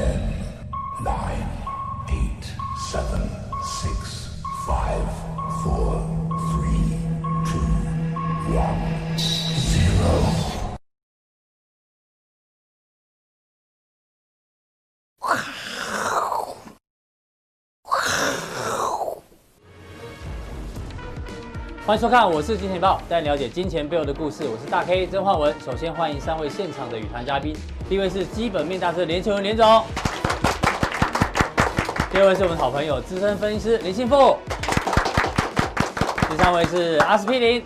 Ten, nine, eight, seven, six, five, four, three, two, one, zero. 欢迎收看，我是金钱豹，带你了解金钱背后的故事。我是大 K 曾焕文。首先欢迎三位现场的与谈嘉宾，第一位是基本面大师连干文连总，第二位是我们好朋友资深分析师林信富，第三位是阿司匹林。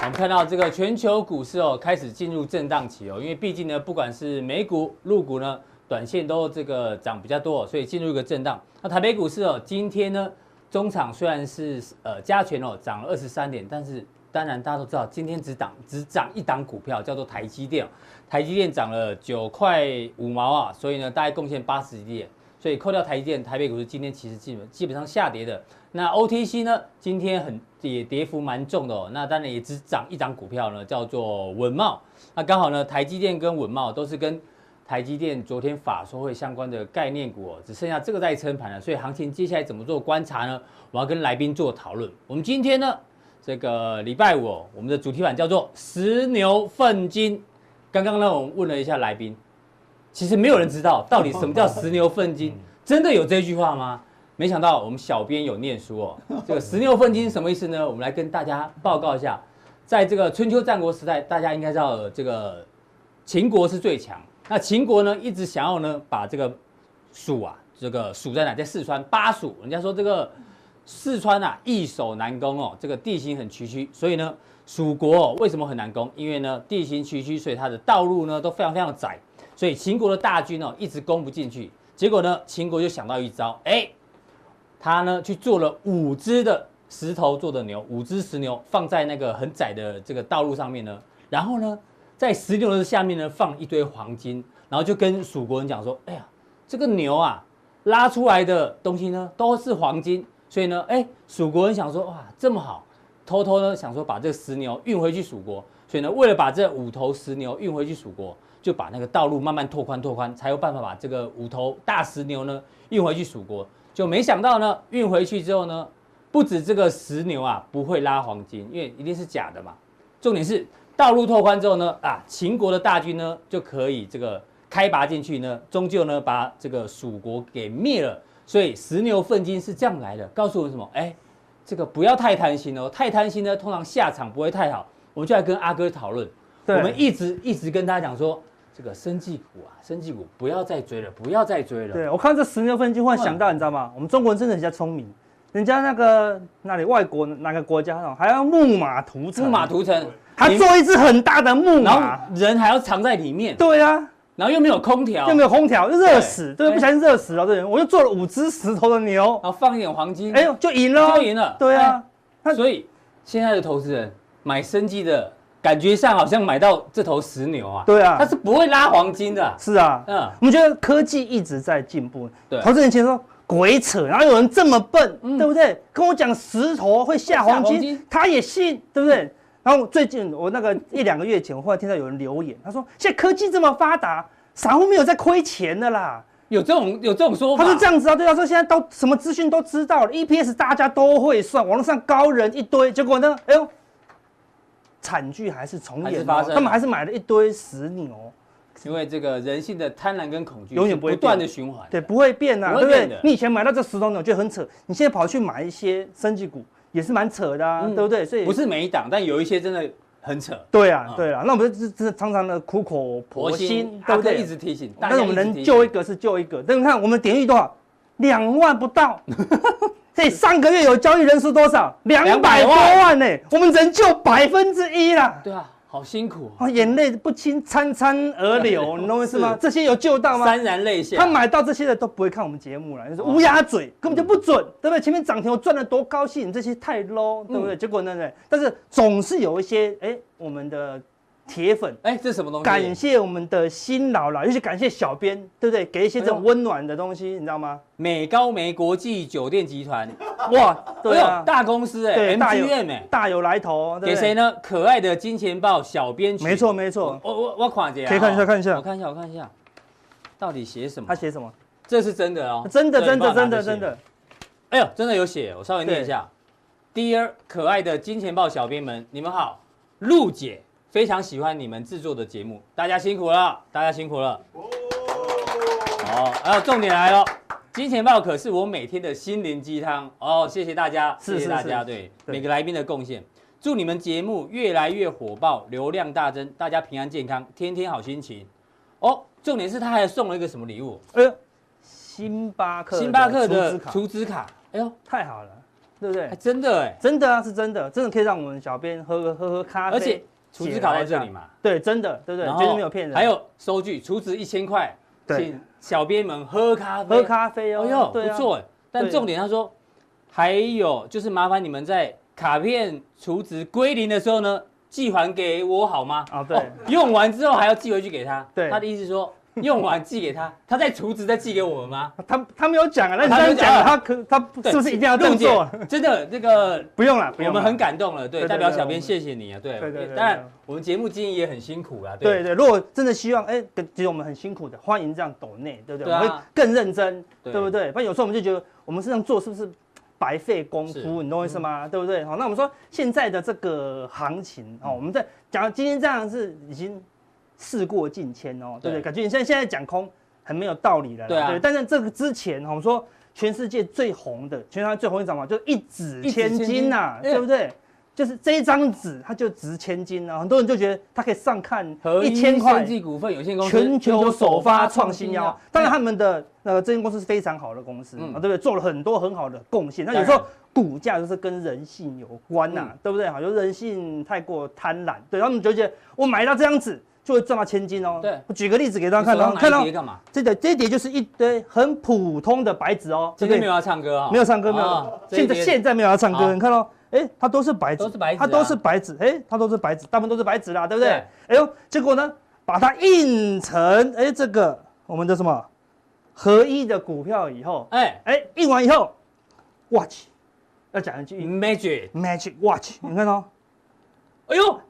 我们看到这个全球股市哦开始进入震荡期哦，因为毕竟呢，不管是美股、陆股呢，短线都这个涨比较多，所以进入一个震荡。那台北股市哦，今天呢？中场虽然是呃加权哦涨了二十三点，但是当然大家都知道，今天只涨只涨一档股票，叫做台积电。台积电涨了九块五毛啊，所以呢大概贡献八十几点。所以扣掉台积电，台北股市今天其实基本基本上下跌的。那 OTC 呢，今天很也跌幅蛮重的哦。那当然也只涨一张股票呢，叫做稳懋。那刚好呢，台积电跟稳懋都是跟。台积电昨天法说会相关的概念股哦，只剩下这个在撑盘了，所以行情接下来怎么做观察呢？我要跟来宾做讨论。我们今天呢，这个礼拜五，我们的主题版叫做“十牛奋金”。刚刚呢，我们问了一下来宾，其实没有人知道到底什么叫“十牛奋金”，真的有这句话吗？没想到我们小编有念书哦。这个“十牛奋金”什么意思呢？我们来跟大家报告一下，在这个春秋战国时代，大家应该知道这个秦国是最强。那秦国呢，一直想要呢把这个蜀啊，这个蜀在哪？在四川巴蜀。人家说这个四川啊，易守难攻哦，这个地形很崎岖，所以呢，蜀国哦为什么很难攻？因为呢地形崎岖，所以它的道路呢都非常非常窄，所以秦国的大军哦一直攻不进去。结果呢，秦国就想到一招，哎，他呢去做了五只的石头做的牛，五只石牛放在那个很窄的这个道路上面呢，然后呢。在石牛的下面呢，放一堆黄金，然后就跟蜀国人讲说：“哎呀，这个牛啊，拉出来的东西呢都是黄金，所以呢，哎，蜀国人想说，哇，这么好，偷偷呢想说把这个石牛运回去蜀国，所以呢，为了把这五头石牛运回去蜀国，就把那个道路慢慢拓宽拓宽，才有办法把这个五头大石牛呢运回去蜀国。就没想到呢，运回去之后呢，不止这个石牛啊不会拉黄金，因为一定是假的嘛，重点是。”道路拓宽之后呢，啊，秦国的大军呢就可以这个开拔进去呢，终究呢把这个蜀国给灭了。所以石牛奋金是这样来的，告诉我们什么？哎，这个不要太贪心哦，太贪心呢，通常下场不会太好。我们就来跟阿哥讨论。我们一直一直跟大家讲说，这个生技股啊，生技股不要再追了，不要再追了。对，我看这十六分金，忽然想到，你知道吗？我们中国人真的比较聪明。人家那个那里外国哪个国家哦，还要木马屠城，木马屠城，还做一只很大的木马，然后人还要藏在里面。对啊，然后又没有空调，又没有空调，就热死，对，不小心热死了。对，我就做了五只石头的牛，然后放一点黄金，哎呦，就赢了，就赢了。对啊，所以现在的投资人买生技的感觉上好像买到这头石牛啊。对啊，它是不会拉黄金的。是啊，嗯，我们觉得科技一直在进步。对，投资人其实说。鬼扯！然后有人这么笨，嗯、对不对？跟我讲石头会下黄金他也信，对不对？然后最近我那个一两个月前，我忽然听到有人留言，他说：“现在科技这么发达，散户没有在亏钱的啦。”有这种有这种说法？他是这样子啊，对他说现在都什么资讯都知道了，EPS 大家都会算，网络上高人一堆，结果呢？哎呦，惨剧还是重演，他们还是买了一堆死牛。因为这个人性的贪婪跟恐惧永远不会断的循环，对，不会变呐，对不对？你以前买到这石头牛觉得很扯，你现在跑去买一些升级股也是蛮扯的啊，对不对？所以不是每一档，但有一些真的很扯。对啊，对啊，那我们这这常常的苦口婆心，对不对？一直提醒，但是我们能救一个是救一个。但你看我们点率多少？两万不到。这上个月有交易人数多少？两百多万呢。我们只能救百分之一啦。对啊。好辛苦啊！眼泪不禁潺潺而流，你懂我意思吗？这些有救到吗？潸然泪下。他买到这些的都不会看我们节目了，就是乌鸦嘴，根本就不准，对不对？前面涨停我赚了多高兴，这些太 low，对不对？结果呢？但是总是有一些哎，我们的。铁粉，哎，这是什么东西？感谢我们的新老老，尤其感谢小编，对不对？给一些这种温暖的东西，你知道吗？美高梅国际酒店集团，哇，对啊，大公司哎，MGM 哎，大有来头。给谁呢？可爱的金钱豹小编群，没错没错。我我我看一下，可以看一下看一下，我看一下我看一下，到底写什么？他写什么？这是真的哦，真的真的真的真的。哎呦，真的有写，我稍微念一下。Dear 可爱的金钱豹小编们，你们好，陆姐非常喜欢你们制作的节目，大家辛苦了，大家辛苦了。哦，还有重点来了，金钱豹可是我每天的心灵鸡汤哦，谢谢大家，谢谢大家，对每个来宾的贡献，祝你们节目越来越火爆，流量大增，大家平安健康，天天好心情。哦，重点是他还送了一个什么礼物？哎呦，星巴克，星巴克的储值卡，哎呦，太好了。对不对？真的哎，真的啊，是真的，真的可以让我们小编喝喝喝喝咖啡，而且储值卡在这里嘛。对，真的，对不对？绝对没有骗人。还有收据，储值一千块，请小编们喝咖啡，喝咖啡哦。哎呦，不错。但重点他说，还有就是麻烦你们在卡片储值归零的时候呢，寄还给我好吗？啊，对。用完之后还要寄回去给他。对。他的意思是说。用完寄给他，他在厨子再寄给我们吗？他他没有讲啊，那你这样讲，他可他是不是一定要这样做？真的这个 不用了，不用。我们很感动了，对，代表小编谢谢你啊，对。对对。当然，我们节目经营也很辛苦啊，对对。如果真的希望，哎，其实我们很辛苦的，欢迎这样抖内，对不对？我们会更认真，对不对？不然有时候我们就觉得，我们这样做是不是白费功夫？你懂我意思吗？对不对？好，那我们说现在的这个行情哦，我们在讲今天这样是已经事过境迁哦，对不对？感觉你现在现在讲空。很没有道理的，对啊。但是这个之前，我们说全世界最红的，全世界最红一张嘛，就一纸千金呐，对不对？就是这一张纸，它就值千金啊。很多人就觉得它可以上看一千块。生技股份有限公司全球首发创新药，当然他们的那个这间公司是非常好的公司啊，对不对？做了很多很好的贡献。那有时候股价就是跟人性有关呐，对不对？好，就人性太过贪婪，对，他们就觉得我买到这张纸。就会赚到千金哦。对，我举个例子给大家看哦，看到这个这一叠就是一堆很普通的白纸哦。今天没有要唱歌啊？没有唱歌，没有。现在现在没有要唱歌，你看到？哎，它都是白纸，都是白纸，它都是白纸，哎，它都是白纸，大部分都是白纸啦，对不对？哎呦，结果呢，把它印成哎这个我们的什么合一的股票以后，哎哎印完以后，watch，要讲一句 magic magic watch，你看到？哎呦。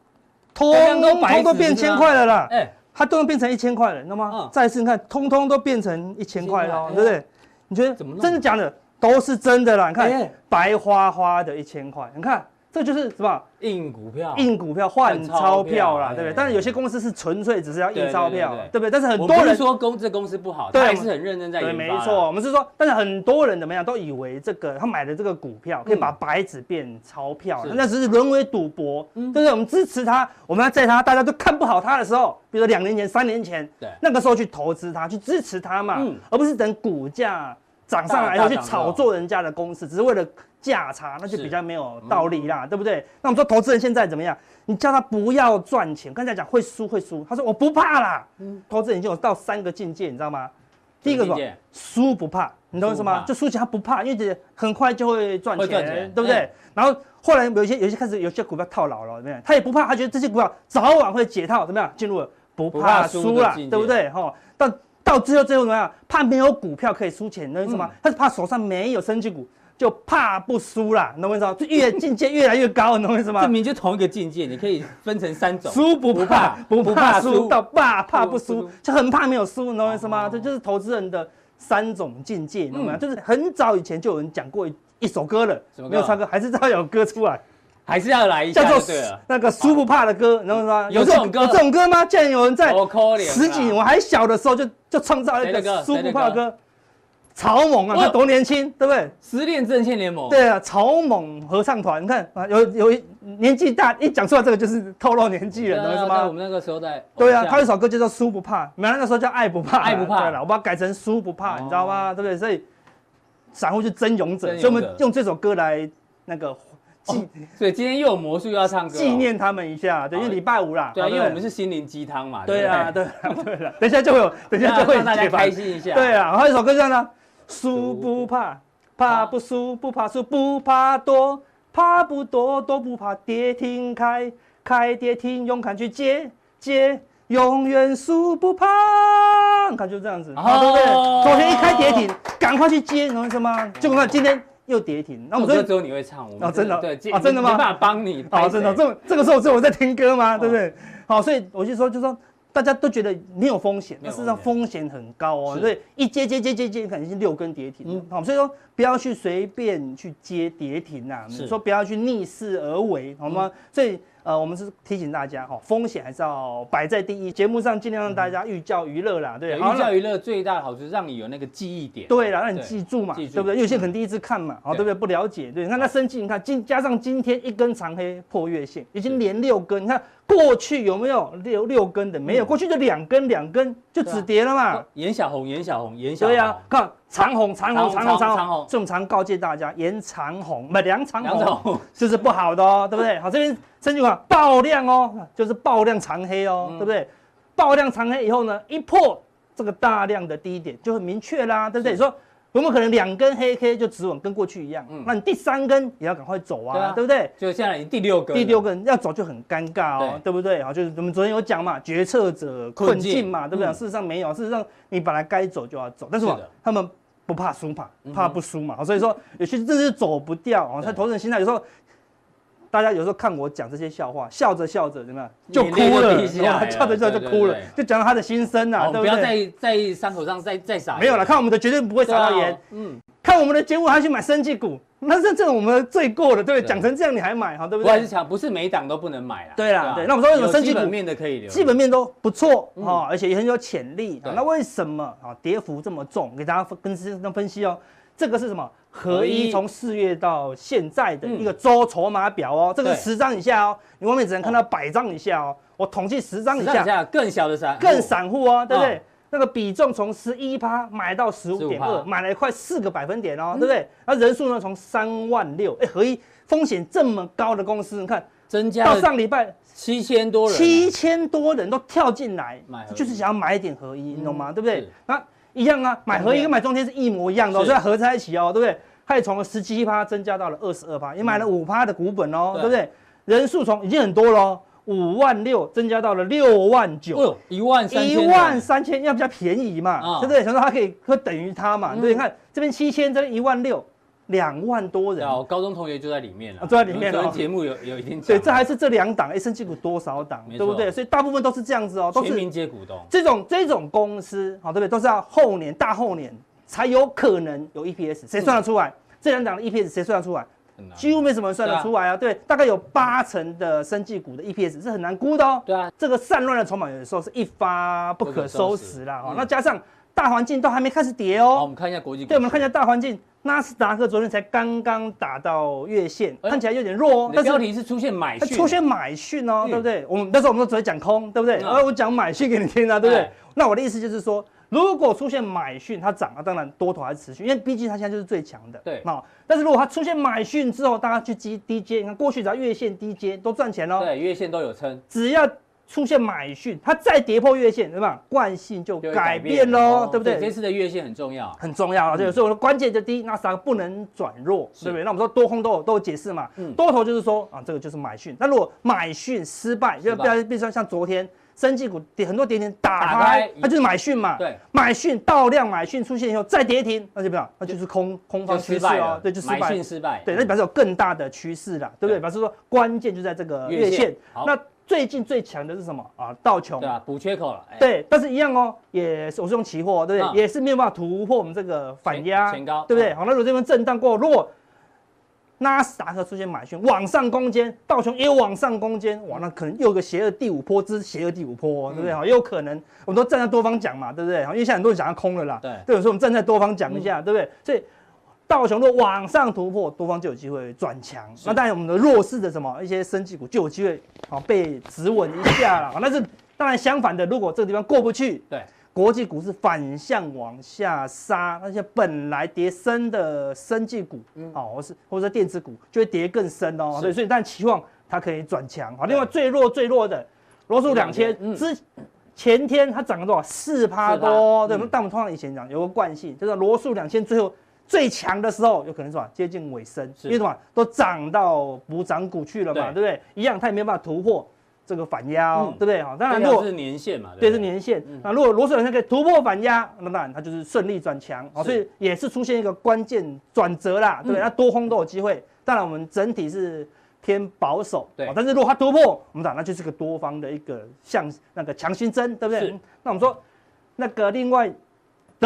通通都变千块了啦，哎，它都能变成一千块了，那么再次你看，通通都变成一千块了，对不对？你觉得怎么真的假的？都是真的啦，你看白花花的一千块，你看。这就是什么？印股票，印股票换钞票啦，对不对？但是有些公司是纯粹只是要印钞票，对不对？但是很多人说公这公司不好，对，还是很认真在。对，没错，我们是说，但是很多人怎么样，都以为这个他买的这个股票可以把白纸变钞票，那只是沦为赌博，对不对？我们支持他，我们要在他大家都看不好他的时候，比如说两年前、三年前，对，那个时候去投资他，去支持他嘛，而不是等股价涨上来以后去炒作人家的公司，只是为了。价差那就比较没有道理啦，对不对？那我们说投资人现在怎么样？你叫他不要赚钱，刚才讲会输会输，他说我不怕啦。嗯，投资人就有到三个境界，你知道吗？第一个什么？输不怕，你懂我意思吗？就输钱他不怕，因为觉得很快就会赚钱，对不对？然后后来有一些有些开始有些股票套牢了，怎么样？他也不怕，他觉得这些股票早晚会解套，怎么样？进入了不怕输了，对不对？哈，到到最后最后怎么样？怕没有股票可以输钱，你懂我意思吗？他是怕手上没有生技股。就怕不输啦，懂我意思吗？就越境界越来越高，懂我意思吗？证明就同一个境界，你可以分成三种：输不怕，不怕输到怕怕不输，就很怕没有输，懂我意思吗？这就是投资人的三种境界，懂吗？就是很早以前就有人讲过一首歌了，没有唱歌，还是要有歌出来，还是要来一下，叫做那个输不怕的歌，懂我意思吗？有这种歌，有这种歌吗？竟然有人在十几年我还小的时候就就创造了一个输不怕的歌。草蜢啊，他多年轻，对不对？实练阵线联盟。对啊，草蜢合唱团，你看啊，有有年纪大，一讲出来这个就是透露年纪了，懂是吗？我们那个时候在。对啊，他有一首歌叫做《输不怕》，原来那时候叫《爱不怕》，爱不怕。对了，我把它改成《输不怕》，你知道吗？对不对？所以散户就真勇者，所以我们用这首歌来那个纪。所以今天又有魔术又要唱歌，纪念他们一下。对，因为礼拜五啦。对，因为我们是心灵鸡汤嘛。对啊，对对了，等一下就会有，等一下就会让大家开心一下。对啊，还有一首歌叫呢。输不怕，怕不输，不怕输，不怕多，怕不多，都不怕跌停开，开跌停，勇敢去接接，永远输不怕。你看就这样子，哦、对不对？昨天一开跌停，赶快去接，懂我意思吗？结果看今天又跌停，那我说只有你会唱，我们真的对啊，真的吗？没办法帮你，好，真的，这这个时候只有我在听歌吗？对不对？好，所以我就说，就说。大家都觉得没有风险，但事实上风险很高哦。是所以一接接接接接，可能是六根跌停。好、所以说不要去随便去接跌停啊，是说不要去逆势而为，好吗？所以。呃，我们是提醒大家哈，风险还是要摆在第一。节目上尽量让大家寓教于乐啦，对。寓教于乐最大的好处是让你有那个记忆点。对啦，让你记住嘛，对不对？有些人可能第一次看嘛，好，对不对？不了解，对。你看那生技，你看今加上今天一根长黑破月线，已经连六根。你看过去有没有六六根的？没有，过去就两根两根就止跌了嘛。颜小红，颜小红，颜小红。对呀，看长红，长红，长红，长红。正常告诫大家，颜长红，不两长红，这是不好的哦，对不对？好，这边。甚至啊，爆量哦，就是爆量长黑哦，嗯、对不对？爆量长黑以后呢，一破这个大量的低点就很明确啦，对不对？是说有没有可能两根黑 K 就止稳，跟过去一样？嗯，那你第三根也要赶快走啊，对，啊对不对？就现在已经第六根，第六根要走就很尴尬哦，对，对不对？好，就是我们昨天有讲嘛，决策者困境嘛，对不对？嗯、事实上没有，事实上你本来该走就要走，但是他们不怕输嘛，怕不输嘛，所以说有些真的是走不掉啊。他投资人心态有时候。大家有时候看我讲这些笑话，笑着笑着怎么样就哭了，笑着笑着就哭了，就讲到他的心声呐，对不对？不要在在伤口上再再撒。没有了，看我们的绝对不会撒到盐。嗯，看我们的节目还去买生技股，那是这种我们罪过了，对不对？讲成这样你还买，哈，对不对？我还是讲，不是每档都不能买啦。对啦，对。那我们说为什么生技股基本面的可以留，基本面都不错哈，而且也很有潜力。那为什么啊跌幅这么重？给大家跟跟跟分析哦。这个是什么？合一从四月到现在的一个周筹码表哦，这个十张以下哦，你外面只能看到百张以下哦。我统计十张以下，更小的散，更散户哦，对不对？那个比重从十一趴买到十五点二，买了快四个百分点哦，对不对？那人数呢，从三万六，哎，合一风险这么高的公司，你看增加到上礼拜七千多人，七千多人都跳进来，就是想要买一点合一，你懂吗？对不对？那。一样啊，买合一跟买中间是一模一样的，所以合在一起哦，对不对？它也从十七趴增加到了二十二趴，也买了五趴的股本哦，对不对？人数从已经很多了，五万六增加到了六万九，一万三千，一万三千要比较便宜嘛，对不对？想说它可以会等于它嘛，对，你看这边七千，这边一万六。两万多人，高中同学就在里面了，就在里面了。节目有有一定对，这还是这两档，哎，生技股多少档，对不对？所以大部分都是这样子哦，都是全民皆股东。这种这种公司，好，对不对？都是要后年大后年才有可能有 EPS，谁算得出来？这两档的 EPS 谁算得出来？几乎没什么人算得出来啊。对，大概有八成的生技股的 EPS 是很难估的哦。对啊，这个散乱的筹码有的时候是一发不可收拾啦。哈，那加上大环境都还没开始跌哦。好，我们看一下国际股。对，我们看一下大环境。纳斯达克昨天才刚刚打到月线，看起来有点弱哦。但是标题是出现买讯，出现买讯哦，对不对？我们那时候我们都只会讲空，对不对？而我讲买讯给你听啊，对不对？那我的意思就是说，如果出现买讯，它涨了，当然多头还是持续，因为毕竟它现在就是最强的。对，那但是如果它出现买讯之后，大家去低低接，你看过去只要月线低接都赚钱哦。对，月线都有撑，只要。出现买讯，它再跌破月线，对吧？惯性就改变喽，对不对？这次的月线很重要，很重要啊！对，所以我的关键就第一，纳斯达克不能转弱，对不对？那我们说多空都有都有解释嘛。多头就是说啊，这个就是买讯。那如果买讯失败，就比如比如说像昨天生技股跌很多跌停打开，那就是买讯嘛。对，买讯到量买讯出现以后再跌停，那就不要，那就是空空方趋势哦。对，就失败。买讯失败，对，那表示有更大的趋势了，对不对？表示说关键就在这个月线。那最近最强的是什么啊？道琼对啊，补缺口了。对，但是一样哦，也是我是用期货，对不对？也是没有办法突破我们这个反压，前高，对不对？好，那如果这边震荡过，如果纳斯达克出现买讯往上攻坚，道琼也有往上攻坚，哇，那可能又有个邪恶第五波之邪恶第五波，对不对？好，也有可能，我们都站在多方讲嘛，对不对？好，因为现在很多人想要空了啦，对，对，所以我们站在多方讲一下，对不对？所以。道琼若往上突破，多方就有机会转强。那当然，我们的弱势的什么一些生技股就有机会啊被止稳一下了。那是当然相反的，如果这个地方过不去，对，国际股市反向往下杀，那些本来跌深的生技股，嗯，好，或是或者电子股就会跌更深哦。所以，所以但期望它可以转强。好，另外最弱最弱的罗素两千，之前天它涨了多少？四趴多。对，但我们通常以前讲有个惯性，就是罗素两千最后。最强的时候有可能是吧，接近尾声，因为什么都涨到补涨股去了嘛，对不对？一样，它也没有办法突破这个反压，对不对？好，当然如果是年线嘛，对，是年线。那如果罗素两千可以突破反压，那当然它就是顺利转强，所以也是出现一个关键转折啦，对不对？那多空都有机会。当然我们整体是偏保守。对，但是如果它突破，我们讲那就是个多方的一个向那个强心针，对不对？那我们说那个另外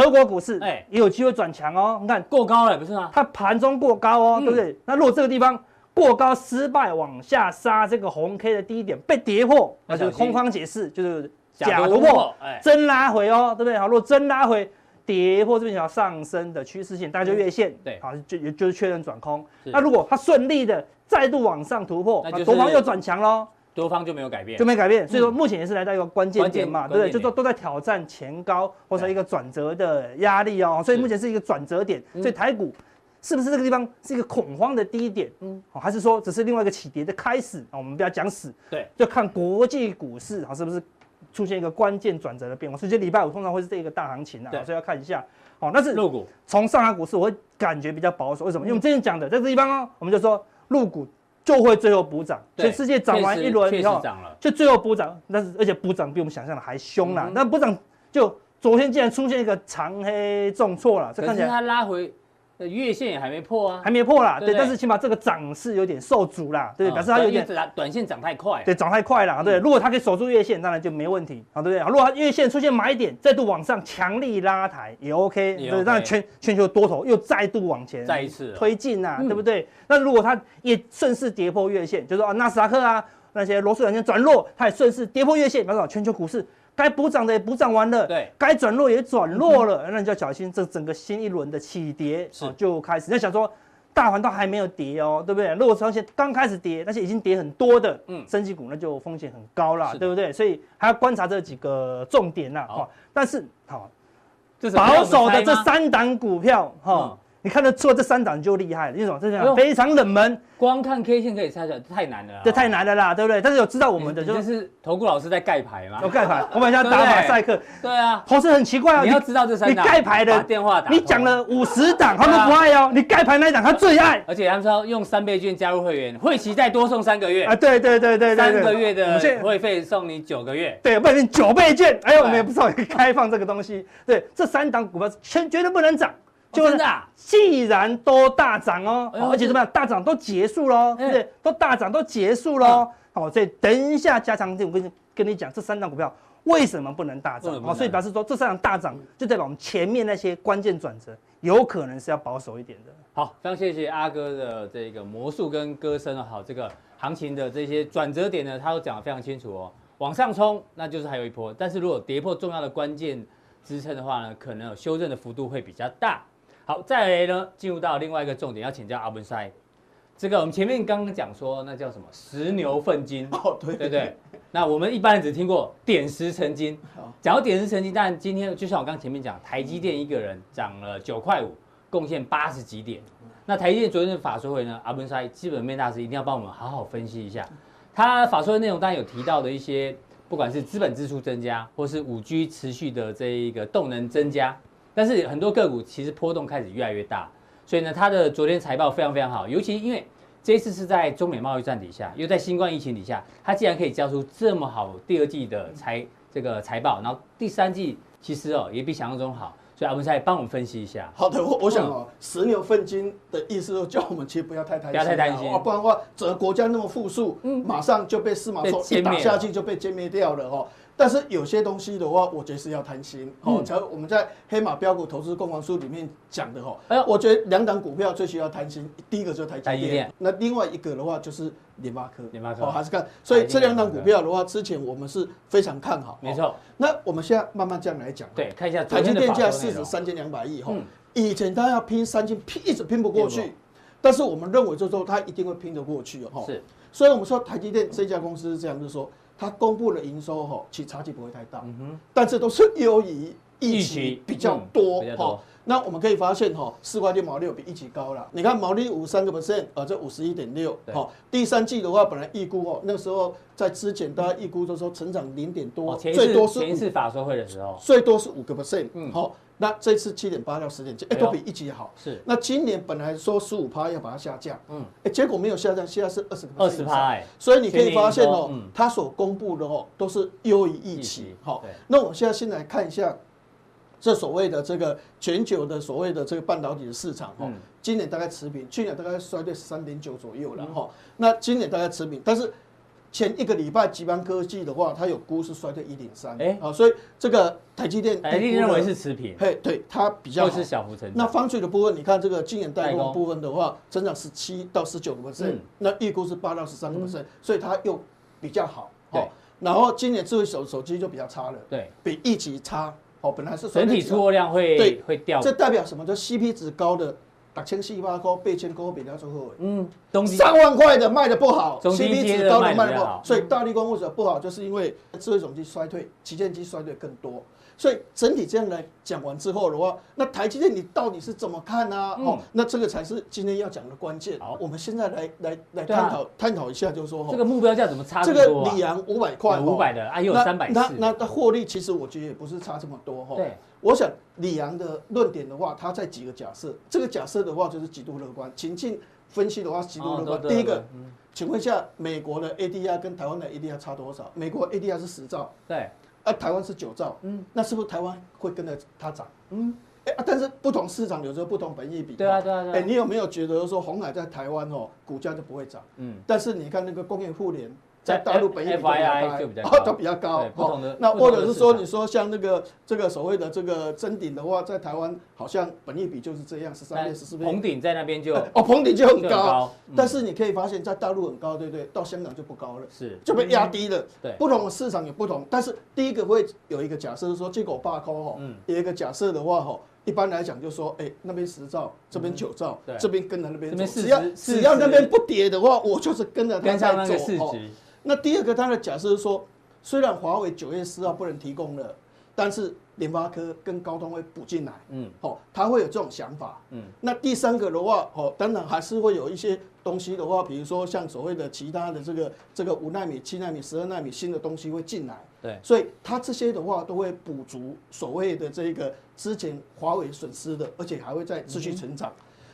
德国股市哎也有机会转强哦。你看过高了不是吗？它盘中过高哦，对不对？那如果这个地方过高失败往下杀，这个红 K 的低点被跌破，那就是空方解释，就是假突破，真拉回哦，对不对？好，如果真拉回。跌破这边条上升的趋势线，大家就月线，对，好，就也就是确认转空。那如果它顺利的再度往上突破，那多方又转强喽，多方就没有改变，就没改变。所以说目前也是来到一个关键点嘛，对不对？就都都在挑战前高或者一个转折的压力哦。所以目前是一个转折点，所以台股是不是这个地方是一个恐慌的低点？嗯，好，还是说只是另外一个起跌的开始啊？我们不要讲死，对，就看国际股市啊是不是？出现一个关键转折的变化，所以这礼拜五通常会是这个大行情啊，所以要看一下。好，那是入股从上海股市，我会感觉比较保守。为什么？因为我们之前讲的在这地方哦，我们就说入股就会最后补涨，全世界涨完一轮以后，就最后补涨。但是而且补涨比我们想象的还凶啦。那补涨就昨天竟然出现一个长黑重挫了，这看起来它拉回。月线也还没破啊，还没破啦，对，但是起码这个涨势有点受阻啦，对，表示它有点短线涨太快，对，涨太快了，对，如果它可以守住月线，当然就没问题，啊，对不对？如果它月线出现买点，再度往上强力拉抬也 OK，对，让全全球多头又再度往前再一次推进呐，对不对？那如果它也顺势跌破月线，就是说啊，纳斯达克啊那些罗素两千转弱，它也顺势跌破月线，表示全球股市。该补涨的也补涨完了，对，该转弱也转弱了，那你就要小心，这整个新一轮的起跌是就开始。你要想说，大盘都还没有跌哦，对不对？如果说刚开始跌，那些已经跌很多的，嗯，升级股那就风险很高了，对不对？所以还要观察这几个重点呐，哈。但是好，保守的这三档股票，哈。你看得出这三档就厉害了，因为什么？这样非常冷门，光看 K 线可以猜出来，太难了，这太难了啦，对不对？但是有知道我们的，就是投顾老师在盖牌嘛，有盖牌，我们要打马赛克，对啊，投资很奇怪啊，你要知道这三档，你盖牌的电话打，你讲了五十档，他们不爱哦，你盖牌那一档他最爱，而且他们说用三倍券加入会员，会期再多送三个月。啊，对对对对对，三个月的会费送你九个月，对，不然九倍券，哎呦，我们也不知道开放这个东西，对，这三档股票全绝对不能涨。就是啊，既然都大涨哦，而且怎么样，大涨都结束喽，对不对？都大涨都结束喽，好，所以等一下加强錠，我跟你跟你讲，这三档股票为什么不能大涨？好，所以表示说这三档大涨，就代表我们前面那些关键转折有可能是要保守一点的。好，非常谢谢阿哥的这个魔术跟歌声啊，好，这个行情的这些转折点呢，他都讲得非常清楚哦。往上冲，那就是还有一波，但是如果跌破重要的关键支撑的话呢，可能有修正的幅度会比较大。好，再来呢，进入到另外一个重点，要请教阿文师。这个我们前面刚刚讲说，那叫什么石牛粪金哦，对对对。那我们一般人只听过点石成金。讲到点石成金，但今天就像我刚前面讲，台积电一个人涨了九块五，贡献八十几点。那台积电昨天的法说会呢，阿文师基本面大师一定要帮我们好好分析一下。他法说的内容当然有提到的一些，不管是资本支出增加，或是五 G 持续的这一个动能增加。但是很多个股其实波动开始越来越大，所以呢，它的昨天财报非常非常好，尤其因为这一次是在中美贸易战底下，又在新冠疫情底下，它竟然可以交出这么好第二季的财这个财报，然后第三季其实哦也比想象中好，所以阿文师帮我们分析一下。好的，我我想哦，十牛奋金的意思，就叫我们其实不要太担心，不要太担心，不然的话，整个国家那么富庶，嗯，马上就被司马昭一打下去就被歼灭掉了哦。但是有些东西的话，我觉得是要贪心。哦，才我们在黑马标股投资工坊书里面讲的哈。哎，我觉得两档股票最需要贪心，第一个就是台积电，那另外一个的话就是联发科。联发科，还是看。所以这两档股票的话，之前我们是非常看好。没错。那我们现在慢慢这样来讲。对，看一下台积电价市值三千两百亿哈。以前它要拼三千，拼一直拼不过去。但是我们认为就是说它一定会拼得过去哦。是。所以我们说台积电这家公司是这样，就是说。它公布的营收哈，其实差距不会太大，嗯、哼但是都是优于预期比较多哈。那我们可以发现哈，四块六毛六比预期高了。你看毛利五三个 percent，呃，这五十一点六，好。第三季的话，本来预估哦，那时候在之前大家预估都说成长零点多，最多是前一次法说会的时候，最多是五个 percent，嗯，好。那这次七点八到十点七，哎，都比一级好。是。那今年本来说十五趴要把它下降，嗯，哎，结果没有下降，现在是二十。二十趴，所以你可以发现哦，它所公布的哦都是优于一期。好，那我们现在先来看一下这所谓的这个全球的所谓的这个半导体的市场哈，嗯、今年大概持平，去年大概衰退十三点九左右了哈。嗯、那今年大概持平，但是前一个礼拜集邦科技的话，它有估是衰退一点三，哎，啊，所以这个台积电，台积电认为是持平，嘿，对，它比较是小幅成长。那方嘴的部分，你看这个晶圆代工部分的话，增长十七到十九个 percent，那预估是八到十三个 percent，所以它又比较好，对。然后今年智慧手手机就比较差了，对，比一级差。哦，本来是整体出货量会对会掉，这代表什么？就 CP 值高的六千四百块、八千块比较出货。嗯，上万块的卖的不好，CP 值高的卖的不好，所以大立光为什么不好？就是因为智慧手机衰退，旗舰机衰退更多。所以整体这样来讲完之后的话，那台积电你到底是怎么看呢？哦，那这个才是今天要讲的关键。好，我们现在来来来探讨探讨一下，就是说，这个目标价怎么差这个里昂五百块，五百的啊，有三百。那那那获利其实我觉得也不是差这么多哈。对，我想李阳的论点的话，他在几个假设，这个假设的话就是极度乐观。情境分析的话，极度乐观。第一个，请问一下，美国的 ADR 跟台湾的 ADR 差多少？美国 ADR 是十兆。对。啊，台湾是九兆，嗯，那是不是台湾会跟着它涨？嗯，哎、欸，但是不同市场有时候不同本益比，对啊，对啊，对啊。哎、欸，你有没有觉得说红海在台湾哦，股价就不会涨？嗯，但是你看那个工业互联。在大陆本益比比较高，都比较高。那或者是说，你说像那个这个所谓的这个真顶的话，在台湾好像本益比就是这样，十三倍、十四倍。棚顶在那边就 哦，棚顶就很高，但是你可以发现，在大陆很高，对不对？到香港就不高了，是就被压低了。对，不同的市场有不同，但是第一个会有一个假设是说，结果罢空哈，有一个假设的话哈，一般来讲就说，哎，那边十兆，这边九兆，这边跟着那边走，只要只要那边不跌的话，我就是跟着它在走。那第二个，它的假设是说，虽然华为九月四号不能提供了，但是联发科跟高通会补进来，嗯，好，他会有这种想法，嗯。那第三个的话，哦，当然还是会有一些东西的话，比如说像所谓的其他的这个这个五纳米、七纳米、十二纳米新的东西会进来，对，所以它这些的话都会补足所谓的这个之前华为损失的，而且还会再持续成长。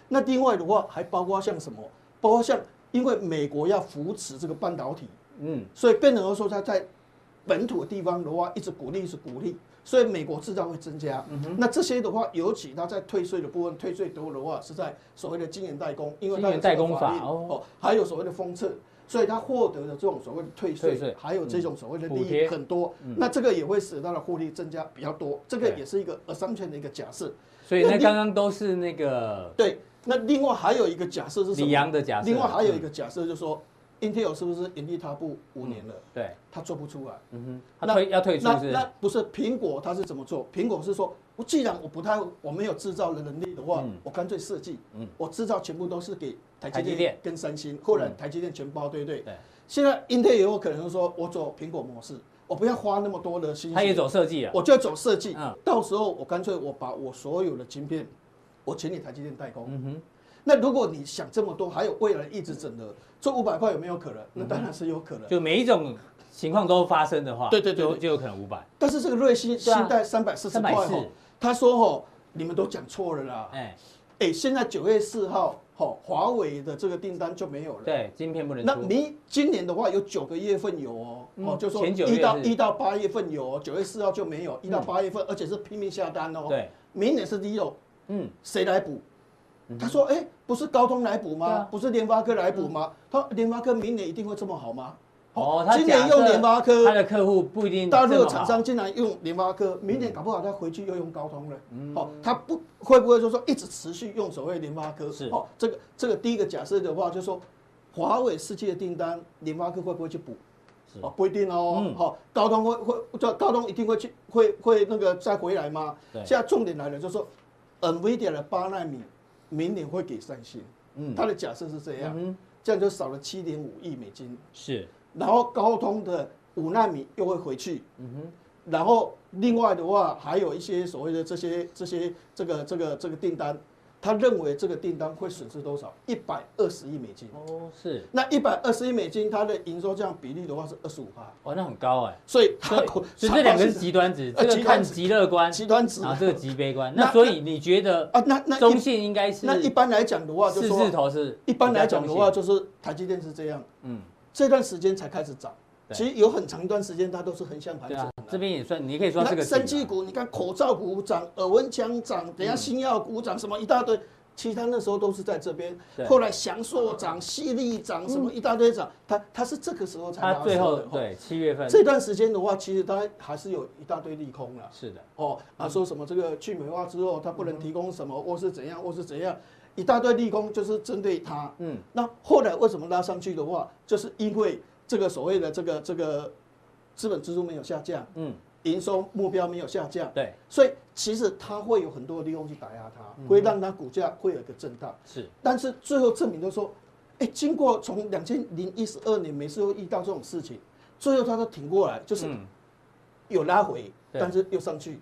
那另外的话，还包括像什么？包括像因为美国要扶持这个半导体。嗯，所以变成说，他在本土的地方的话，一直鼓励一直鼓励，所以美国制造会增加。嗯哼，那这些的话，尤其他在退税的部分，退税多的话是在所谓的经营代工，因为它有代工法哦，还有所谓的封测，所以他获得的这种所谓的退税，还有这种所谓的利益很多。那这个也会使他的获利增加比较多，这个也是一个 assumption 的一个假设。所以那刚刚都是那个对，那另外还有一个假设是什么？李阳的假设。另外还有一个假设就是说。Intel 是不是原地踏步五年了？对，他做不出来。嗯哼，他退要退出是？那不是苹果，他是怎么做？苹果是说，我既然我不太我没有制造的能力的话，我干脆设计，嗯，我制造全部都是给台积电跟三星，后来台积电全包，对不对？对。现在 Intel 也有可能说，我走苹果模式，我不要花那么多的心思，他也走设计啊，我就走设计。嗯，到时候我干脆我把我所有的晶片，我请你台积电代工。嗯哼。那如果你想这么多，还有未来一直整的，这五百块有没有可能？那当然是有可能。就每一种情况都发生的话，对对对，就就有可能五百。但是这个瑞星新贷三百四十块哈，他说哈，你们都讲错了啦。哎哎，现在九月四号，哈，华为的这个订单就没有了。对，晶片不能。那你今年的话有九个月份有哦，哦，就说一到一到八月份有，九月四号就没有，一到八月份，而且是拼命下单哦。对，明年是 zero，嗯，谁来补？他说：“哎，不是高通来补吗？不是联发科来补吗？他联发科明年一定会这么好吗？哦，今年用联发科，他的客户不一定。大陆的厂商竟然用联发科，明年搞不好他回去又用高通了。哦，他不会不会就说一直持续用所谓联发科？是哦，这个这个第一个假设的话，就是说华为世界的订单，联发科会不会去补？哦，不一定哦。好，高通会会叫高通一定会去会会那个再回来吗？现在重点来了，就是说 NVIDIA 的八纳米。”明年会给三星，嗯，他的假设是这样，嗯这样就少了七点五亿美金，是，然后高通的五纳米又会回去，嗯哼，然后另外的话还有一些所谓的这些这些这个这个这个订单。他认为这个订单会损失多少？一百二十亿美金。哦，是。那一百二十亿美金，它的营收这样比例的话是二十五趴。哦，那很高哎。所以，所以这两个是极端值，这个看极乐观，极端值啊，这个极悲观。那所以你觉得啊，那那中线应该是？那一般来讲的话，四字头是。一般来讲的话，就是台积电是这样。嗯。这段时间才开始涨。其实有很长一段时间它都是横向盘整。这边也算，你可以说这个生技股，你看口罩股涨，耳温枪涨，等下新药股涨，什么一大堆。其实他那时候都是在这边，后来祥硕涨、犀利涨，什么一大堆涨，它它是这个时候才发生的。他最后对七月份。这段时间的话，其实它还是有一大堆利空了。是的，哦，啊说什么这个去美化之后，它不能提供什么，或是怎样，或是怎样，一大堆利空就是针对它。嗯，那后来为什么拉上去的话，就是因为这个所谓的这个这个资本支出没有下降。嗯。营收目标没有下降，对，所以其实它会有很多的利用去打压它，会让它股价会有一个震荡。是，但是最后证明就是说，哎，经过从两千零一十二年每次都遇到这种事情，最后它都挺过来，就是有拉回，但是又上去，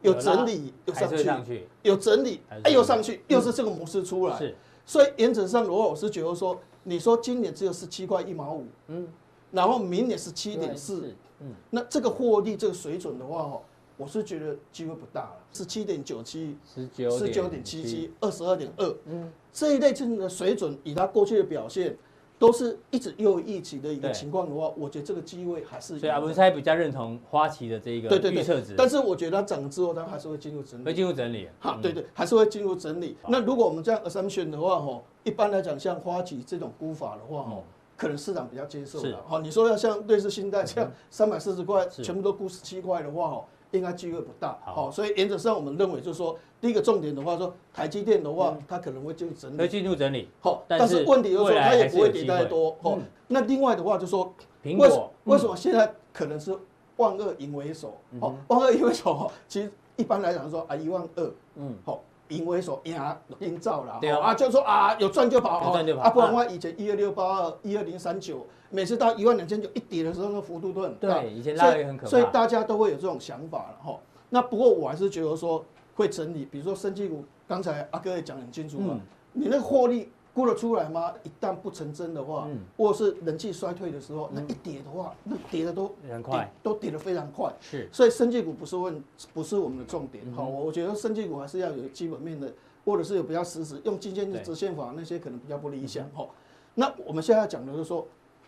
有整理又上去，有整理哎又上去，又是这个模式出来。是，所以原则上的话，我是觉得说，你说今年只有十七块一毛五，嗯，然后明年是七点四。嗯，那这个获利这个水准的话，哦，我是觉得机会不大了，十七点九七，十九十九点七七，二十二点二，嗯，这一类这的水准，以它过去的表现，都是一直优于预期的一个情况的话，我觉得这个机会还是。所以阿文才比较认同花旗的这一个预测值，但是我觉得它涨之后，它还是会进入整理，会进入整理。好，对对，还是会进入整理。那如果我们这样 assumption 的话，吼，一般来讲，像花旗这种估法的话，吼。可能市场比较接受的，好，你说要像瑞士信贷这样三百四十块，全部都估十七块的话，哦，应该机会不大，好，所以原则上我们认为就是说，第一个重点的话，说台积电的话，它可能会进入整理，会进入整理，好，但是问题就是说它也不会跌太多，哦，那另外的话就是说，苹果为什么现在可能是万恶淫为首，哦，万恶淫为首，其实一般来讲说啊一万二，嗯，好。因为说呀，营造了，啊，就说啊，有赚就跑，有赚就跑，啊，不然的话，以前一二六八二、一二零三九，每次到一万两千九一跌的时候，那幅度都很大，对，以前拉也很可怕，所以大家都会有这种想法了哈。那不过我还是觉得说会整理，比如说生技股，刚才阿哥也讲很清楚嘛，你那个获利。估得出来吗？一旦不成真的话，或者是人气衰退的时候，那一跌的话，那跌的都很快，都跌得非常快。是，所以生技股不是问，不是我们的重点。好，我觉得生技股还是要有基本面的，或者是有比较实质，用今天的直线法那些可能比较不理想。哈，那我们现在要讲的就是说，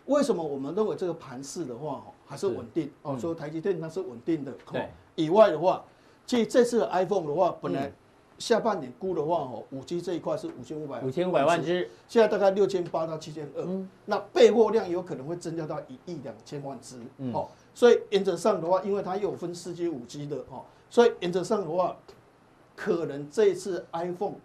为什么我们认为这个盘势的话，还是稳定？哦，说台积电它是稳定的。对，以外的话，其实这次的 iPhone 的话，本来。下半年估的话，哦，五 G 这一块是五千五百五千五百万只，现在大概六千八到七千二，那备货量有可能会增加到一亿两千万只，哦，所以原则上的话，因为它又有分四 G 五 G 的，哦，所以原则上的话，可能这一次 iPhone。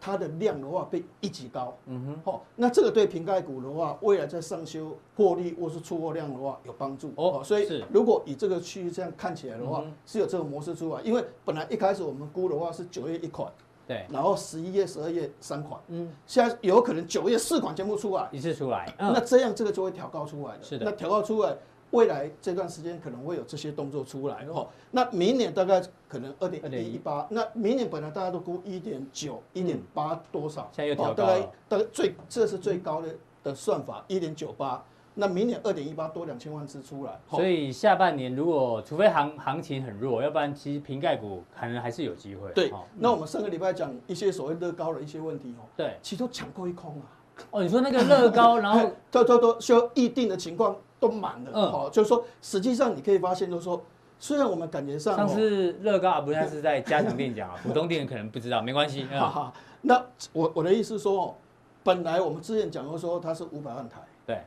它的量的话被一级高，嗯哼，好，那这个对瓶盖股的话，未来在上修获利或是出货量的话有帮助哦。所以如果以这个区域这样看起来的话，是有这个模式出来。因为本来一开始我们估的话是九月一款，对，然后十一月、十二月三款，嗯，现在有可能九月四款全部出来，一次出来，那这样这个就会调高出来的。是的，那调高出来。未来这段时间可能会有这些动作出来哦，那明年大概可能二点一八，那明年本来大家都估一点九、一点八多少，现在又调高了，大概大概最这是最高的的算法一点九八，那明年二点一八多两千万只出来，所以下半年如果除非行行情很弱，要不然其实瓶盖股可能还是有机会。对，那我们上个礼拜讲一些所谓乐高的一些问题哦，对，其实都抢购一空啊。哦，你说那个乐高，然后 都都都需要预定的情况。都满了，哦，就是说，实际上你可以发现，就是说，虽然我们感觉上，上次乐高不是 在加强店讲啊，普通店可能不知道，没关系。哈哈，那我我的意思说，本来我们之前讲过说它是五百万台，对，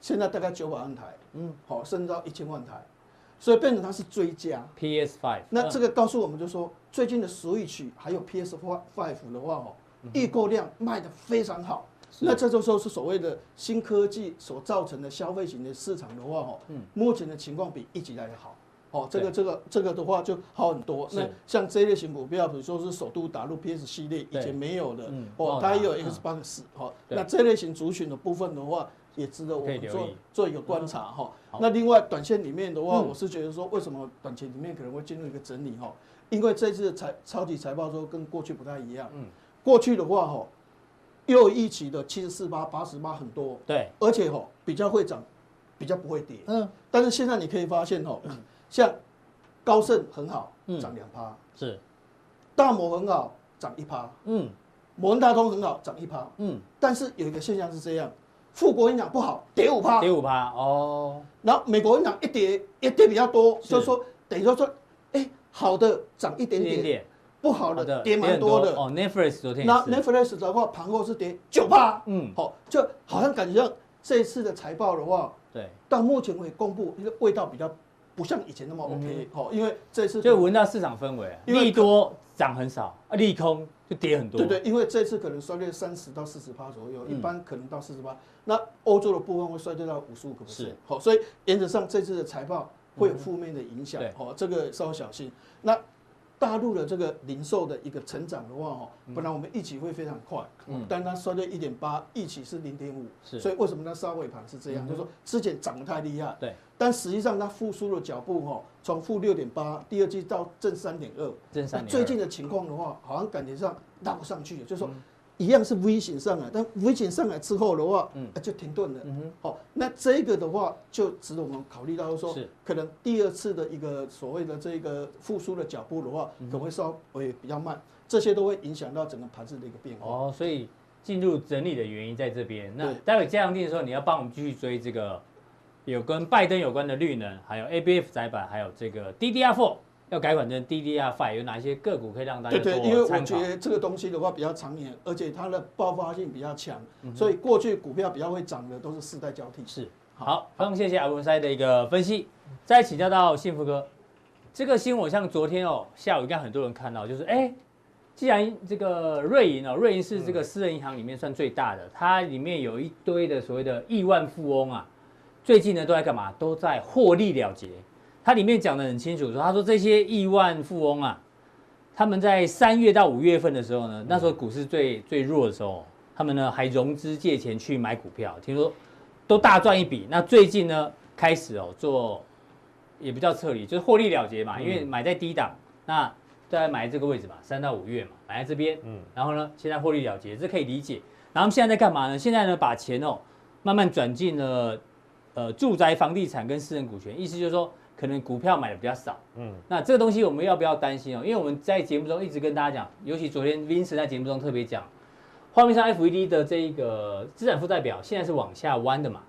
现在大概九百万台，嗯，好，升到一千万台，所以变成它是追加。PS Five，那这个告诉我们就是说，最近的 Switch 还有 PS Five 的话，哦，预购量卖的非常好。那这就说是所谓的新科技所造成的消费型的市场的话，哦，目前的情况比一直来的好，哦，这个这个这个的话就好很多。那像这一类型股票，比如说是首度打入 PS 系列以前没有的，哦，它也有 Xbox，哦，那这类型族群的部分的话，也值得我们做做一个观察，哈。那另外短线里面的话，我是觉得说，为什么短期里面可能会进入一个整理，哈，因为这次财超级财报说跟过去不太一样，嗯，过去的话，哈。又一起的七十四八、八十八很多，对，而且吼比较会涨，比较不会跌，嗯。但是现在你可以发现吼，像高盛很好，涨两趴，是。大摩很好，涨一趴，嗯。摩根大通很好，涨一趴，嗯。但是有一个现象是这样，富国银行不好，跌五趴，跌五趴哦。然后美国银行一跌，一跌比较多，就是说等于说说，哎，好的涨一点点，不好的跌蛮多的。哦，Netflix 昨天那 Netflix 的话，盘后是跌九趴，嗯，好，就好像感觉像这一次的财报的话，对，到目前为止公布一个味道比较不像以前那么 OK，好，因为这次就闻到市场氛围，利多涨很少，啊，利空就。跌很多，对对，因为这次可能衰退三十到四十趴左右，一般可能到四十八。那欧洲的部分会衰退到五十五个 percent，好，所以原则上这次的财报会有负面的影响，好，这个稍微小心。那大陆的这个零售的一个成长的话，哦，本来我们预期会非常快，嗯，但它衰退一点八，一起是零点五，所以为什么它杀尾盘是这样？就是说之前涨得太厉害，对，但实际上它复苏的脚步，哈，从负六点八，第二季到正三点二，正三点。最近的情况的话，好像感觉上拉不上去，就是说。一样是 V 型上来，但 V 型上来之后的话，嗯，就停顿了。嗯哼，好，那这个的话就值得我们考虑到说，是可能第二次的一个所谓的这个复苏的脚步的话，可能会稍微比较慢，这些都会影响到整个盘子的一个变化。哦，所以进入整理的原因在这边。那待会加强定的时候，你要帮我们继续追这个有跟拜登有关的绿能，还有 ABF 窄板，还有这个 DDR4。要改款成 DDR5，有哪些个股可以让大家做？对对，因为我觉得这个东西的话比较长远，而且它的爆发性比较强，所以过去股票比较会涨的都是世代交替。是，好，非常谢谢阿文塞的一个分析。再请教到幸福哥，这个新闻像昨天哦，下午应该很多人看到，就是哎，既然这个瑞银哦，瑞银是这个私人银行里面算最大的，它里面有一堆的所谓的亿万富翁啊，最近呢都在干嘛？都在获利了结。它里面讲的很清楚，说他说这些亿万富翁啊，他们在三月到五月份的时候呢，那时候股市最最弱的时候，他们呢还融资借钱去买股票，听说都大赚一笔。那最近呢开始哦做，也不叫撤离，就是获利了结嘛，因为买在低档，那在买这个位置嘛，三到五月嘛，买在这边，嗯，然后呢现在获利了结，这可以理解。然后现在在干嘛呢？现在呢把钱哦慢慢转进了呃住宅房地产跟私人股权，意思就是说。可能股票买的比较少，嗯，那这个东西我们要不要担心哦？因为我们在节目中一直跟大家讲，尤其昨天 Vince 在节目中特别讲，画面上 FED 的这一个资产负债表现在是往下弯的嘛，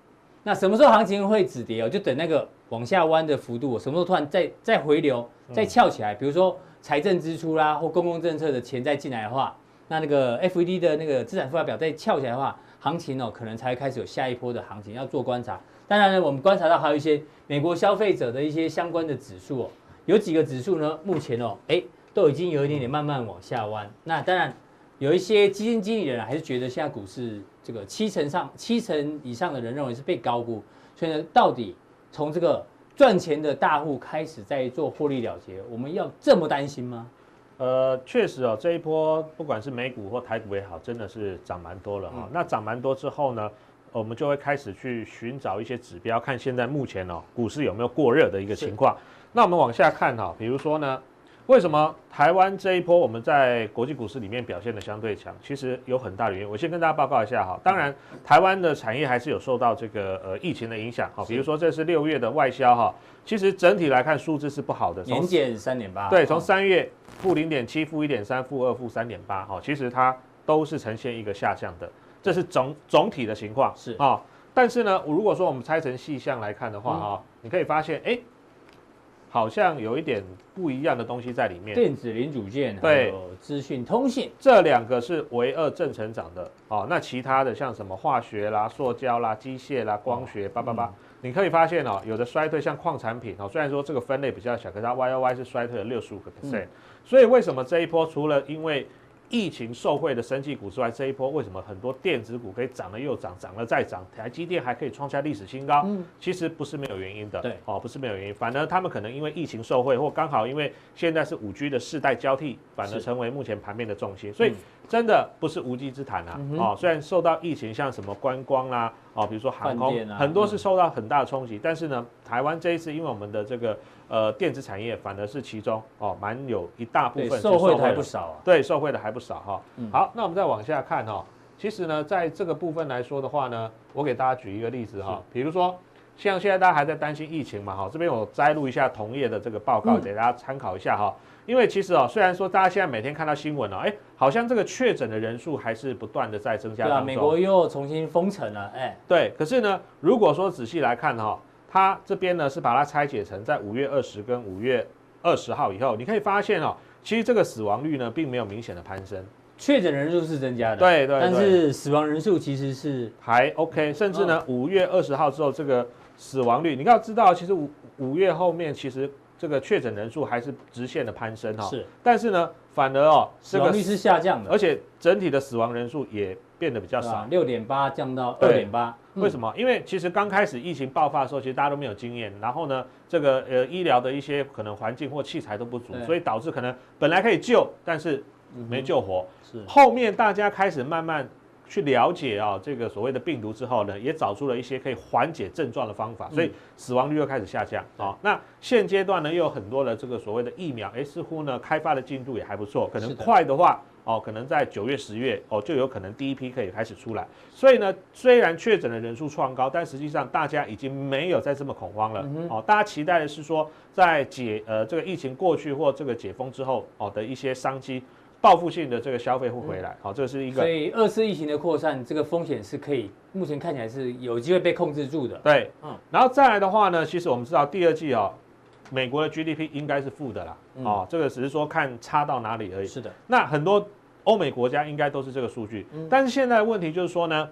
那什么时候行情会止跌哦？就等那个往下弯的幅度什么时候突然再再回流，再翘起来，比如说财政支出啦或公共政策的钱再进来的话，那那个 FED 的那个资产负债表再翘起来的话，行情哦可能才会开始有下一波的行情，要做观察。当然呢，我们观察到还有一些美国消费者的一些相关的指数哦，有几个指数呢，目前哦，哎，都已经有一点点慢慢往下弯。那当然，有一些基金经理人还是觉得现在股市这个七成上七成以上的人认为是被高估，所以呢，到底从这个赚钱的大户开始在做获利了结，我们要这么担心吗？呃，确实哦，这一波不管是美股或台股也好，真的是涨蛮多了哈、哦。嗯、那涨蛮多之后呢？我们就会开始去寻找一些指标，看现在目前哦股市有没有过热的一个情况。那我们往下看哈，比如说呢，为什么台湾这一波我们在国际股市里面表现的相对强？其实有很大的原因。我先跟大家报告一下哈。当然，台湾的产业还是有受到这个呃疫情的影响哈。比如说这是六月的外销哈，其实整体来看数字是不好的，年减三点八。对，从三月负零点七、负一点三、负二、负三点八哈，其实它都是呈现一个下降的。这是总总体的情况是啊、哦，但是呢，如果说我们拆成细项来看的话啊、你可以发现，哎，好像有一点不一样的东西在里面。电子零组件对，资讯通信这两个是唯二正成长的哦。那其他的像什么化学啦、塑胶啦、机械啦、光学，叭叭叭，你可以发现哦，有的衰退，像矿产品哦，虽然说这个分类比较小，可是它 Y O Y 是衰退了六十五个 percent。嗯、所以为什么这一波除了因为疫情受惠的生技股之外，这一波为什么很多电子股可以涨了又涨，涨了再涨？台积电还可以创下历史新高，嗯，其实不是没有原因的，对，哦，不是没有原因，反而他们可能因为疫情受惠，或刚好因为现在是五 G 的世代交替，反而成为目前盘面的重心，所以真的不是无稽之谈啊，哦，虽然受到疫情，像什么观光啦、啊，哦，比如说航空，啊、很多是受到很大的冲击，嗯、但是呢，台湾这一次因为我们的这个。呃，电子产业反而是其中哦，蛮有一大部分受惠的还不少啊。对，受惠的还不少哈。嗯、好，那我们再往下看哈。其实呢，在这个部分来说的话呢，我给大家举一个例子哈。是比如说，像现在大家还在担心疫情嘛哈，这边我摘录一下同业的这个报告给大家参考一下哈。嗯、因为其实哦，虽然说大家现在每天看到新闻哦，哎，好像这个确诊的人数还是不断的在增加当中。对啊，美国又重新封城了，哎，对。可是呢，如果说仔细来看哈，它这边呢是把它拆解成在五月二十跟五月二十号以后，你可以发现哦，其实这个死亡率呢并没有明显的攀升。确诊人数是增加的，对对，但是死亡人数其实是还 OK，甚至呢，五月二十号之后，这个死亡率，你要知道，其实五五月后面，其实这个确诊人数还是直线的攀升哈，是，但是呢，反而哦，死亡率是下降的，而且整体的死亡人数也变得比较少，六点八降到二点八，为什么？因为其实刚开始疫情爆发的时候，其实大家都没有经验，然后呢，这个呃医疗的一些可能环境或器材都不足，所以导致可能本来可以救，但是。没救活，是。后面大家开始慢慢去了解啊，这个所谓的病毒之后呢，也找出了一些可以缓解症状的方法，所以死亡率又开始下降。啊。那现阶段呢，又有很多的这个所谓的疫苗，哎，似乎呢开发的进度也还不错，可能快的话哦，可能在九月、十月哦，就有可能第一批可以开始出来。所以呢，虽然确诊的人数创高，但实际上大家已经没有再这么恐慌了哦。大家期待的是说，在解呃这个疫情过去或这个解封之后哦的一些商机。报复性的这个消费会回来，好，这是一个。所以二次疫情的扩散，这个风险是可以，目前看起来是有机会被控制住的。对，嗯，然后再来的话呢，其实我们知道第二季哦，美国的 GDP 应该是负的啦，哦，这个只是说看差到哪里而已。是的，那很多欧美国家应该都是这个数据，但是现在的问题就是说呢，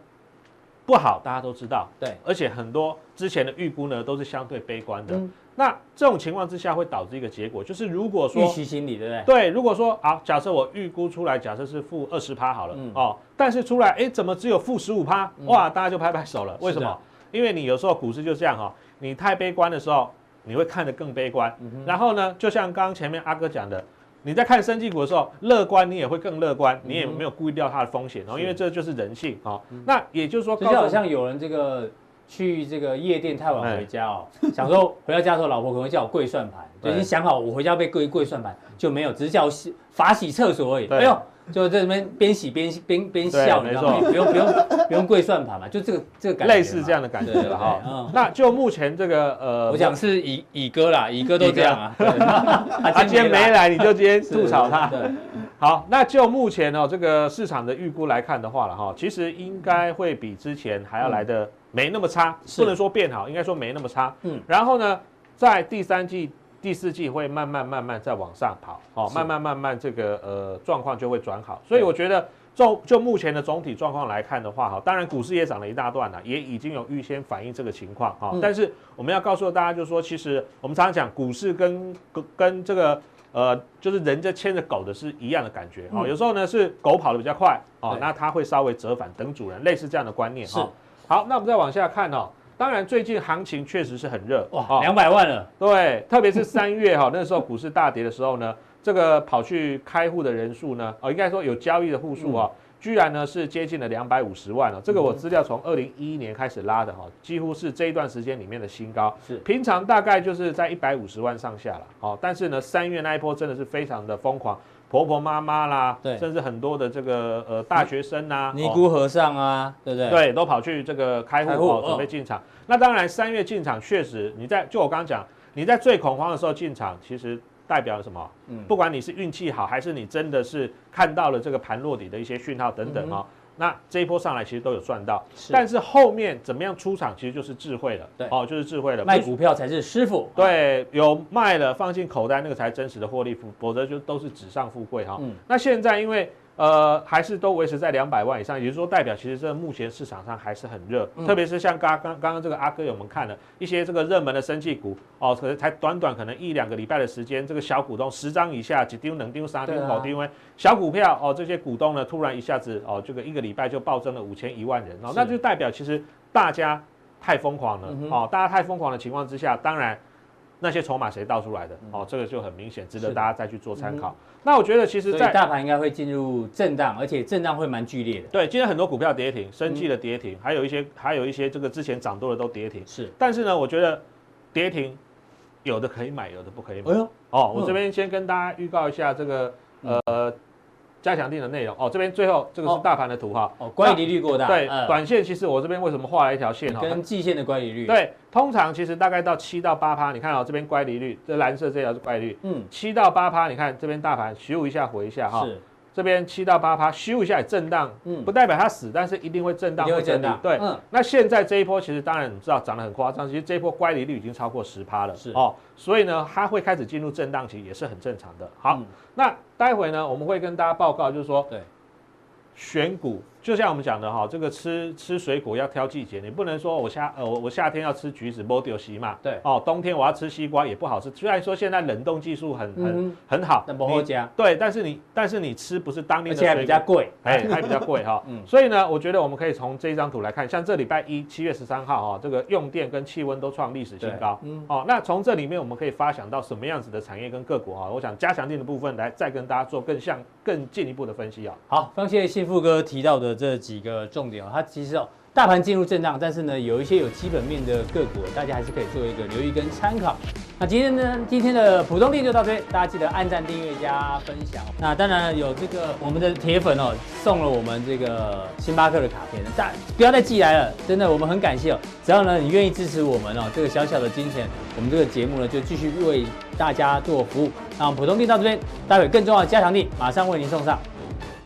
不好，大家都知道，对，而且很多之前的预估呢都是相对悲观的。那这种情况之下会导致一个结果，就是如果说预期心理，对不对？对，如果说好，假设我预估出来，假设是负二十趴好了，嗯、哦，但是出来，哎，怎么只有负十五趴？哇，大家就拍拍手了。为什么？因为你有时候股市就这样哈、哦，你太悲观的时候，你会看得更悲观。嗯、然后呢，就像刚刚前面阿哥讲的，你在看生技股的时候，乐观你也会更乐观，你也没有顾虑掉它的风险，然后、嗯、因为这就是人性啊。那也就是说，就好像有人这个。去这个夜店太晚回家哦，想说回到家的时候，老婆可能会叫我跪算盘，就已经想好我回家被跪跪算盘就没有，只是叫我洗罚洗厕所而已。哎呦，就在这边边洗边边边笑，你知道吗？不用不用不用跪算盘嘛，就这个这个感觉，类似这样的感觉了哈。那就目前这个呃，我想是乙乙哥啦，乙哥都这样啊。他今天没来，你就今天吐槽他。对，好，那就目前哦这个市场的预估来看的话了哈，其实应该会比之前还要来的。没那么差，不能说变好，应该说没那么差。嗯，然后呢，在第三季、第四季会慢慢、慢慢再往上跑，哦，慢慢、慢慢这个呃状况就会转好。所以我觉得，就就目前的总体状况来看的话，哈，当然股市也涨了一大段了，也已经有预先反映这个情况，哈。但是我们要告诉大家，就是说，其实我们常常讲，股市跟跟跟这个呃，就是人家牵着狗的是一样的感觉，哦，有时候呢是狗跑得比较快，哦，那它会稍微折返等主人，类似这样的观念，哈。好，那我们再往下看哦。当然，最近行情确实是很热哇，两百万了。对，特别是三月哈，那时候股市大跌的时候呢，这个跑去开户的人数呢，哦，应该说有交易的户数啊，居然呢是接近了两百五十万了。这个我资料从二零一一年开始拉的哈，几乎是这一段时间里面的新高。是，平常大概就是在一百五十万上下了。好，但是呢，三月那一波真的是非常的疯狂。婆婆妈妈啦，对，甚至很多的这个呃大学生呐，尼姑和尚啊，对不对？对，都跑去这个开户哦，准备进场。那当然，三月进场确实，你在就我刚刚讲，你在最恐慌的时候进场，其实代表了什么？嗯，不管你是运气好，还是你真的是看到了这个盘落底的一些讯号等等哦。那这一波上来其实都有赚到，是，但是后面怎么样出场，其实就是智慧了，对，哦，就是智慧了。卖股票才是师傅，对，有卖了放进口袋，那个才真实的获利，否则就都是纸上富贵哈。嗯，那现在因为。呃，还是都维持在两百万以上，也就是说，代表其实这目前市场上还是很热，嗯、特别是像刚刚刚刚这个阿哥有我们看了一些这个热门的生技股哦，可能才短短可能一两个礼拜的时间，这个小股东十张以下几丢能丢三丢好丢，因为小股票哦，这些股东呢突然一下子哦，这个一个礼拜就暴增了五千一万人哦，那就代表其实大家太疯狂了、嗯、哦，大家太疯狂的情况之下，当然。那些筹码谁倒出来的？哦，这个就很明显，值得大家再去做参考。嗯、那我觉得，其实，在大盘应该会进入震荡，而且震荡会蛮剧烈的。对，今天很多股票跌停，生技的跌停，嗯、还有一些，还有一些这个之前涨多的都跌停。是，但是呢，我觉得跌停有的可以买，有的不可以买。哎呦，哦，我这边先跟大家预告一下这个，呃，加强定的内容哦。这边最后这个是大盘的图哈。哦，乖离率过大。对，短线其实我这边为什么画了一条线哈？跟季线的乖离率。对，通常其实大概到七到八趴，你看哦，这边乖离率，这蓝色这条是乖离率。嗯，七到八趴，你看这边大盘咻一下回一下哈。是。这边七到八趴，咻一下也震荡，嗯，不代表它死，但是一定会震荡，会震荡。对，嗯，那现在这一波其实当然你知道涨得很夸张，其实这一波乖离率已经超过十趴了，是哦，所以呢，它会开始进入震荡期，也是很正常的。好，嗯、那待会呢，我们会跟大家报告，就是说，对，选股。就像我们讲的哈，这个吃吃水果要挑季节，你不能说我夏呃我我夏天要吃橘子，没丢西嘛。对。哦，冬天我要吃西瓜也不好吃。虽然说现在冷冻技术很很很好，但不好加。对，但是你但是你吃不是当年的水果，而且还比较贵，哎，还比较贵哈。嗯。所以呢，我觉得我们可以从这一张图来看，像这礼拜一七月十三号哈，这个用电跟气温都创历史新高。嗯。哦，那从这里面我们可以发想到什么样子的产业跟个股哈？我想加强錠的部分来再跟大家做更像更进一步的分析啊。好，非常谢谢幸富哥提到的这几个。重点哦，它其实哦，大盘进入震荡，但是呢，有一些有基本面的个股，大家还是可以做一个留意跟参考。那今天呢，今天的普通錠就到这里，大家记得按赞、订阅、加分享。那当然有这个我们的铁粉哦，送了我们这个星巴克的卡片，大不要再寄来了，真的我们很感谢哦。只要呢你愿意支持我们哦，这个小小的金钱，我们这个节目呢就继续为大家做服务。那我们普通錠到这边，待会更重要的加强力马上为您送上。